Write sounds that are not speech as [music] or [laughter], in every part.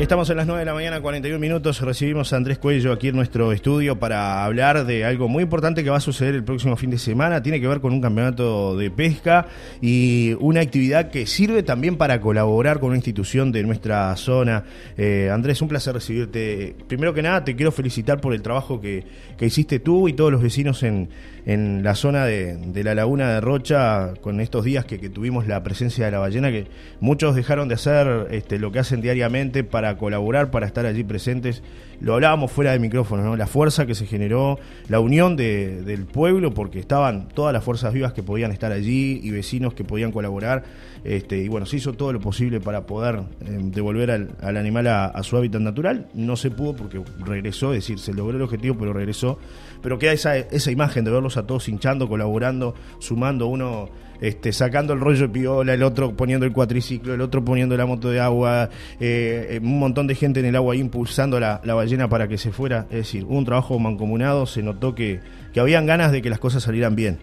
Estamos en las 9 de la mañana, 41 minutos. Recibimos a Andrés Cuello aquí en nuestro estudio para hablar de algo muy importante que va a suceder el próximo fin de semana. Tiene que ver con un campeonato de pesca y una actividad que sirve también para colaborar con una institución de nuestra zona. Eh, Andrés, un placer recibirte. Primero que nada, te quiero felicitar por el trabajo que, que hiciste tú y todos los vecinos en, en la zona de, de, la laguna de Rocha con estos días que, que, tuvimos la presencia de la ballena, que muchos dejaron de hacer este, lo que hacen diariamente para colaborar, para estar allí presentes. Lo hablábamos fuera de micrófono, ¿no? la fuerza que se generó, la unión de, del pueblo, porque estaban todas las fuerzas vivas que podían estar allí y vecinos que podían colaborar. Este, y bueno, se hizo todo lo posible para poder eh, devolver al, al animal a, a, su hábitat natural. No se pudo porque regresó, es decir, se logró el objetivo, pero regresó. Pero queda esa, esa imagen de verlos a todos hinchando, colaborando, sumando, uno este, sacando el rollo de piola, el otro poniendo el cuatriciclo, el otro poniendo la moto de agua, eh, un montón de gente en el agua impulsando la, la, ballena para que se fuera. Es decir, un trabajo mancomunado, se notó que, que habían ganas de que las cosas salieran bien.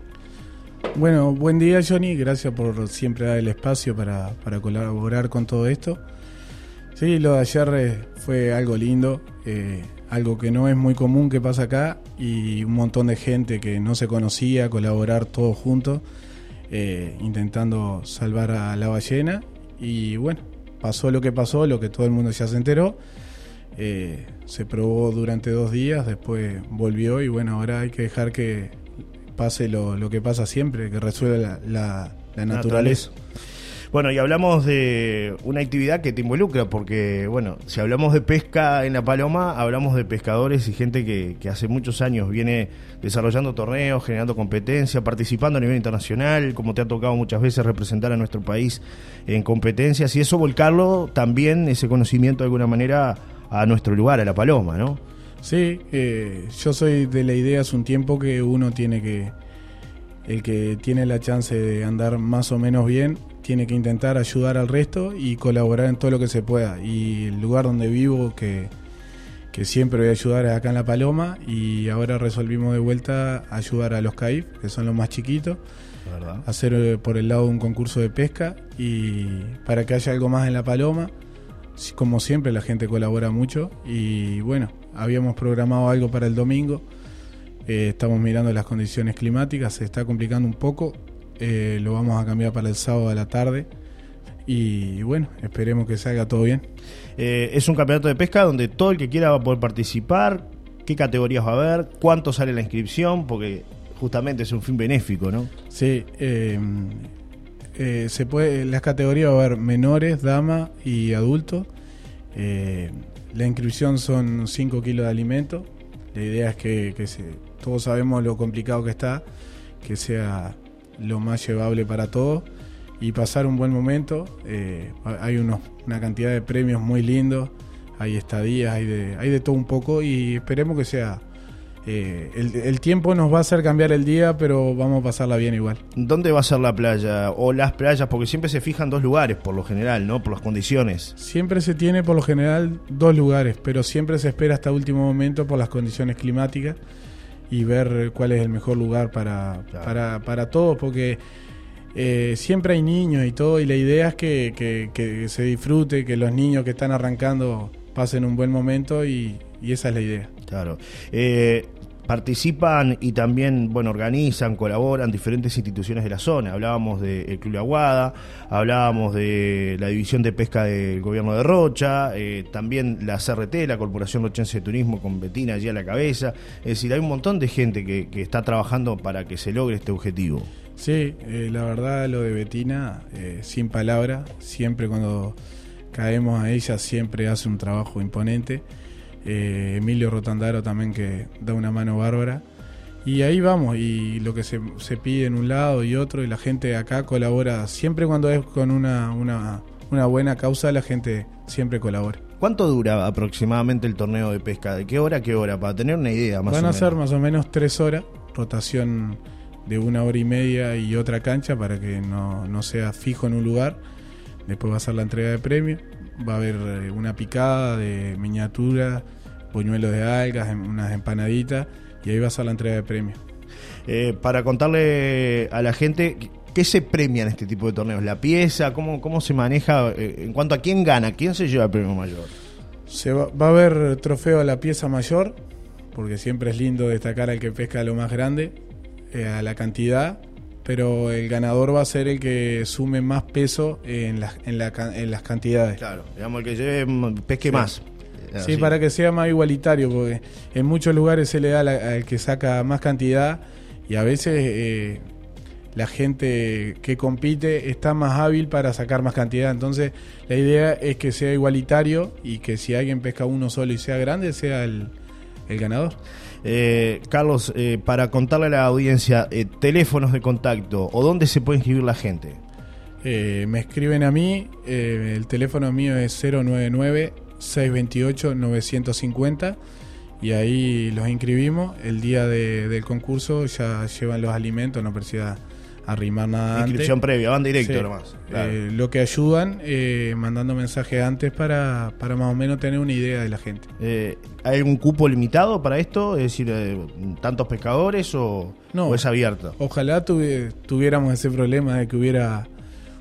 Bueno, buen día Johnny, gracias por siempre dar el espacio para, para colaborar con todo esto. Sí, lo de ayer eh, fue algo lindo, eh, algo que no es muy común que pasa acá y un montón de gente que no se conocía, colaborar todos juntos, eh, intentando salvar a la ballena y bueno, pasó lo que pasó, lo que todo el mundo ya se enteró. Eh, se probó durante dos días, después volvió y bueno, ahora hay que dejar que pase lo, lo que pasa siempre, que resuelva la, la, la naturaleza. Bueno, y hablamos de una actividad que te involucra, porque, bueno, si hablamos de pesca en La Paloma, hablamos de pescadores y gente que, que hace muchos años viene desarrollando torneos, generando competencia, participando a nivel internacional, como te ha tocado muchas veces representar a nuestro país en competencias, y eso volcarlo también, ese conocimiento de alguna manera, a nuestro lugar, a La Paloma, ¿no? Sí, eh, yo soy de la idea hace un tiempo que uno tiene que, el que tiene la chance de andar más o menos bien, tiene que intentar ayudar al resto y colaborar en todo lo que se pueda. Y el lugar donde vivo, que, que siempre voy a ayudar es acá en La Paloma, y ahora resolvimos de vuelta ayudar a los CAIF, que son los más chiquitos, ¿verdad? hacer eh, por el lado un concurso de pesca y para que haya algo más en La Paloma. Como siempre, la gente colabora mucho y bueno, habíamos programado algo para el domingo. Eh, estamos mirando las condiciones climáticas, se está complicando un poco. Eh, lo vamos a cambiar para el sábado a la tarde. Y bueno, esperemos que salga todo bien. Eh, es un campeonato de pesca donde todo el que quiera va a poder participar. ¿Qué categorías va a haber? ¿Cuánto sale la inscripción? Porque justamente es un fin benéfico, ¿no? Sí, eh, eh, se puede, las categorías va a haber menores, dama y adultos. Eh, la inscripción son 5 kilos de alimento. La idea es que, que se, todos sabemos lo complicado que está, que sea lo más llevable para todos y pasar un buen momento. Eh, hay unos, una cantidad de premios muy lindos, hay estadías, hay de, hay de todo un poco y esperemos que sea eh, el, el, tiempo nos va a hacer cambiar el día, pero vamos a pasarla bien igual. ¿Dónde va a ser la playa o las playas? Porque siempre se fijan dos lugares por lo general, ¿no? Por las condiciones. Siempre se tiene por lo general dos lugares, pero siempre se espera hasta último momento por las condiciones climáticas y ver cuál es el mejor lugar para, claro. para, para todos, porque eh, siempre hay niños y todo, y la idea es que, que, que, se disfrute, que los niños que están arrancando pasen un buen momento y, y esa es la idea. Claro. Eh, participan y también bueno organizan, colaboran diferentes instituciones de la zona. Hablábamos del Club Aguada, hablábamos de la División de Pesca del Gobierno de Rocha, eh, también la CRT, la Corporación Rochense de Turismo, con Betina allí a la cabeza. Es decir, hay un montón de gente que, que está trabajando para que se logre este objetivo. Sí, eh, la verdad lo de Betina, eh, sin palabra, siempre cuando caemos a ella, siempre hace un trabajo imponente eh, Emilio Rotandaro también que da una mano bárbara. Y ahí vamos, y lo que se, se, pide en un lado y otro, y la gente acá colabora, siempre cuando es con una, una, una buena causa, la gente siempre colabora. ¿Cuánto dura aproximadamente el torneo de pesca? ¿De qué hora a qué hora? Para tener una idea más Van o a menos. ser más o menos tres horas, rotación de una hora y media y otra cancha para que no, no sea fijo en un lugar. Después va a ser la entrega de premios, va a haber eh, una picada de miniatura, puñuelos de algas, unas empanaditas y ahí va a ser la entrega de premios. Eh, para contarle a la gente, ¿qué se premia en este tipo de torneos? ¿La pieza? ¿Cómo, cómo se maneja eh, en cuanto a quién gana? ¿Quién se lleva el premio mayor? Se va, va a haber trofeo a la pieza mayor, porque siempre es lindo destacar al que pesca lo más grande, eh, a la cantidad, pero el ganador va a ser el que sume más peso en, las en, la en las cantidades. Claro, digamos el que lleve pesque Sí. más. Sí, para que sea más igualitario, porque en muchos lugares se le da la- al que saca más cantidad y a veces eh, la gente que compite está más hábil para sacar más cantidad. Entonces, la idea es que sea igualitario y que si alguien pesca uno solo y sea grande, sea el, el ganador. Eh, Carlos, eh, para contarle a la audiencia, eh, teléfonos de contacto o dónde se puede inscribir la gente. Eh, me escriben a mí, el teléfono mío es 099-628-950 y ahí los inscribimos. El día de- del concurso ya llevan los alimentos, no precisa arrimar nada Inscripción antes. previa, van directo Sí. nomás. Claro. Eh, lo que ayudan eh, mandando mensajes antes para, para más o menos tener una idea de la gente. Eh, ¿Hay algún cupo limitado para esto? Es decir, ¿tantos pescadores o, No. o es abierto? Ojalá tuvi- tuviéramos ese problema de que hubiera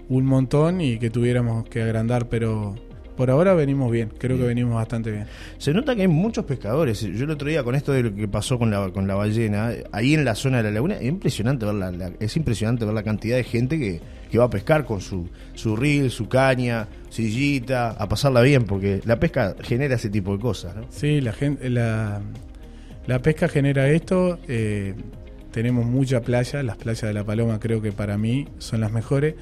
un montón y que tuviéramos que agrandar, pero por ahora venimos bien, creo que venimos bastante bien. Se nota que hay muchos pescadores. Yo el otro día con esto de lo que pasó con la, con la ballena, ahí en la zona de la laguna, es impresionante ver la, la- es impresionante ver la cantidad de gente que, que va a pescar con su, su reel, su caña, sillita, a pasarla bien, porque la pesca genera ese tipo de cosas, ¿no? Sí, la gente, la, la pesca genera esto. eh, tenemos mucha playa, las playas de La Paloma creo que para mí son las mejores.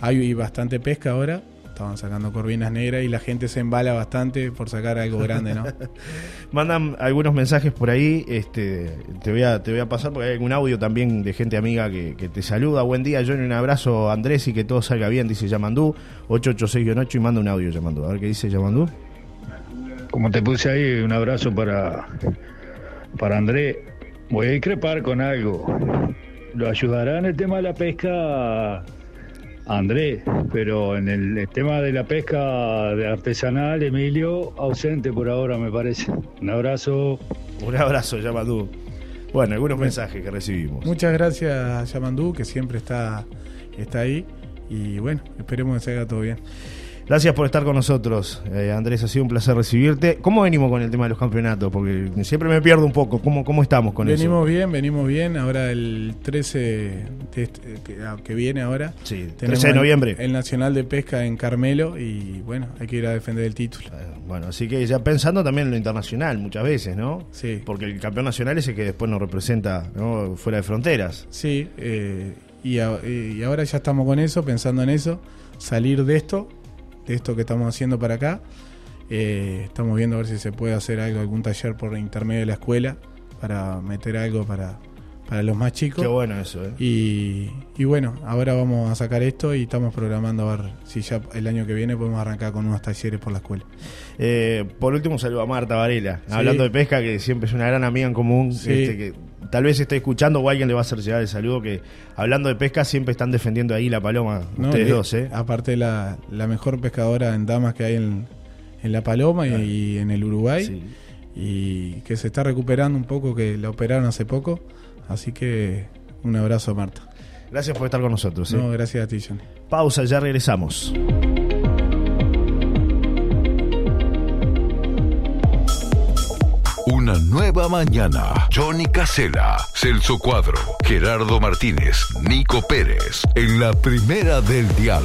Hay bastante pesca ahora, estaban sacando corvinas negras y la gente se embala bastante por sacar algo grande, ¿no? [laughs] Mandan algunos mensajes por ahí, este, te voy a, te voy a pasar porque hay algún audio también de gente amiga que, que te saluda. Buen día, Johnny, un abrazo, Andrés, y que todo salga bien, dice Yamandú, 886-8 y manda un audio Yamandú. A ver qué dice Yamandú. Como te puse ahí, un abrazo para, para André. Voy a increpar con algo. Lo ayudará en el tema de la pesca André, pero en el, el tema de la pesca de artesanal, Emilio, ausente por ahora, me parece. Un abrazo. Un abrazo, Yamandú. Bueno, algunos mensajes que recibimos. Muchas gracias Yamandú, que siempre está, está ahí. Y bueno, esperemos que se haga todo bien. Gracias por estar con nosotros, eh, Andrés. Ha sido un placer recibirte. ¿Cómo venimos con el tema de los campeonatos? Porque siempre me pierdo un poco. ¿Cómo, cómo estamos con venimos eso? bien, venimos bien. Ahora el 13 de este- que, ah, que viene ahora. Sí, 13 tenemos de el- noviembre. El, Nacional de Pesca en Carmelo y bueno, hay que ir a defender el título. Eh, Bueno, así que ya pensando también en lo internacional muchas veces, ¿no? Sí. Porque el campeón nacional es el que después nos representa ¿no? fuera de fronteras. Sí, eh, y, a- y ahora ya estamos con eso, pensando en eso, salir de esto, de esto que estamos haciendo para acá. Eh, estamos viendo a ver si se puede hacer algo, algún taller por intermedio de la escuela para meter algo para, para los más chicos. Qué bueno eso, ¿eh? Y, y bueno, ahora vamos a sacar esto y estamos programando a ver si ya el año que viene podemos arrancar con unos talleres por la escuela. Eh, por último, saludo a Marta Varela, Sí. hablando de pesca, que siempre es una gran amiga en común, Sí. este, que tal vez esté escuchando o alguien le va a hacer llegar el saludo, que hablando de pesca siempre están defendiendo ahí la paloma, ¿no? ustedes dos, ¿eh? Aparte la, la mejor pescadora en damas que hay en, en La Paloma y- y, en el Uruguay. Sí. y que se está recuperando un poco, que la operaron hace poco. Así que un abrazo, Marta. Gracias por estar con nosotros. ¿eh? No, gracias a ti, Johnny. Pausa, ya regresamos. Mañana. Johnny Casela, Celso Cuadro, Gerardo Martínez, Nico Pérez. En la primera del dial.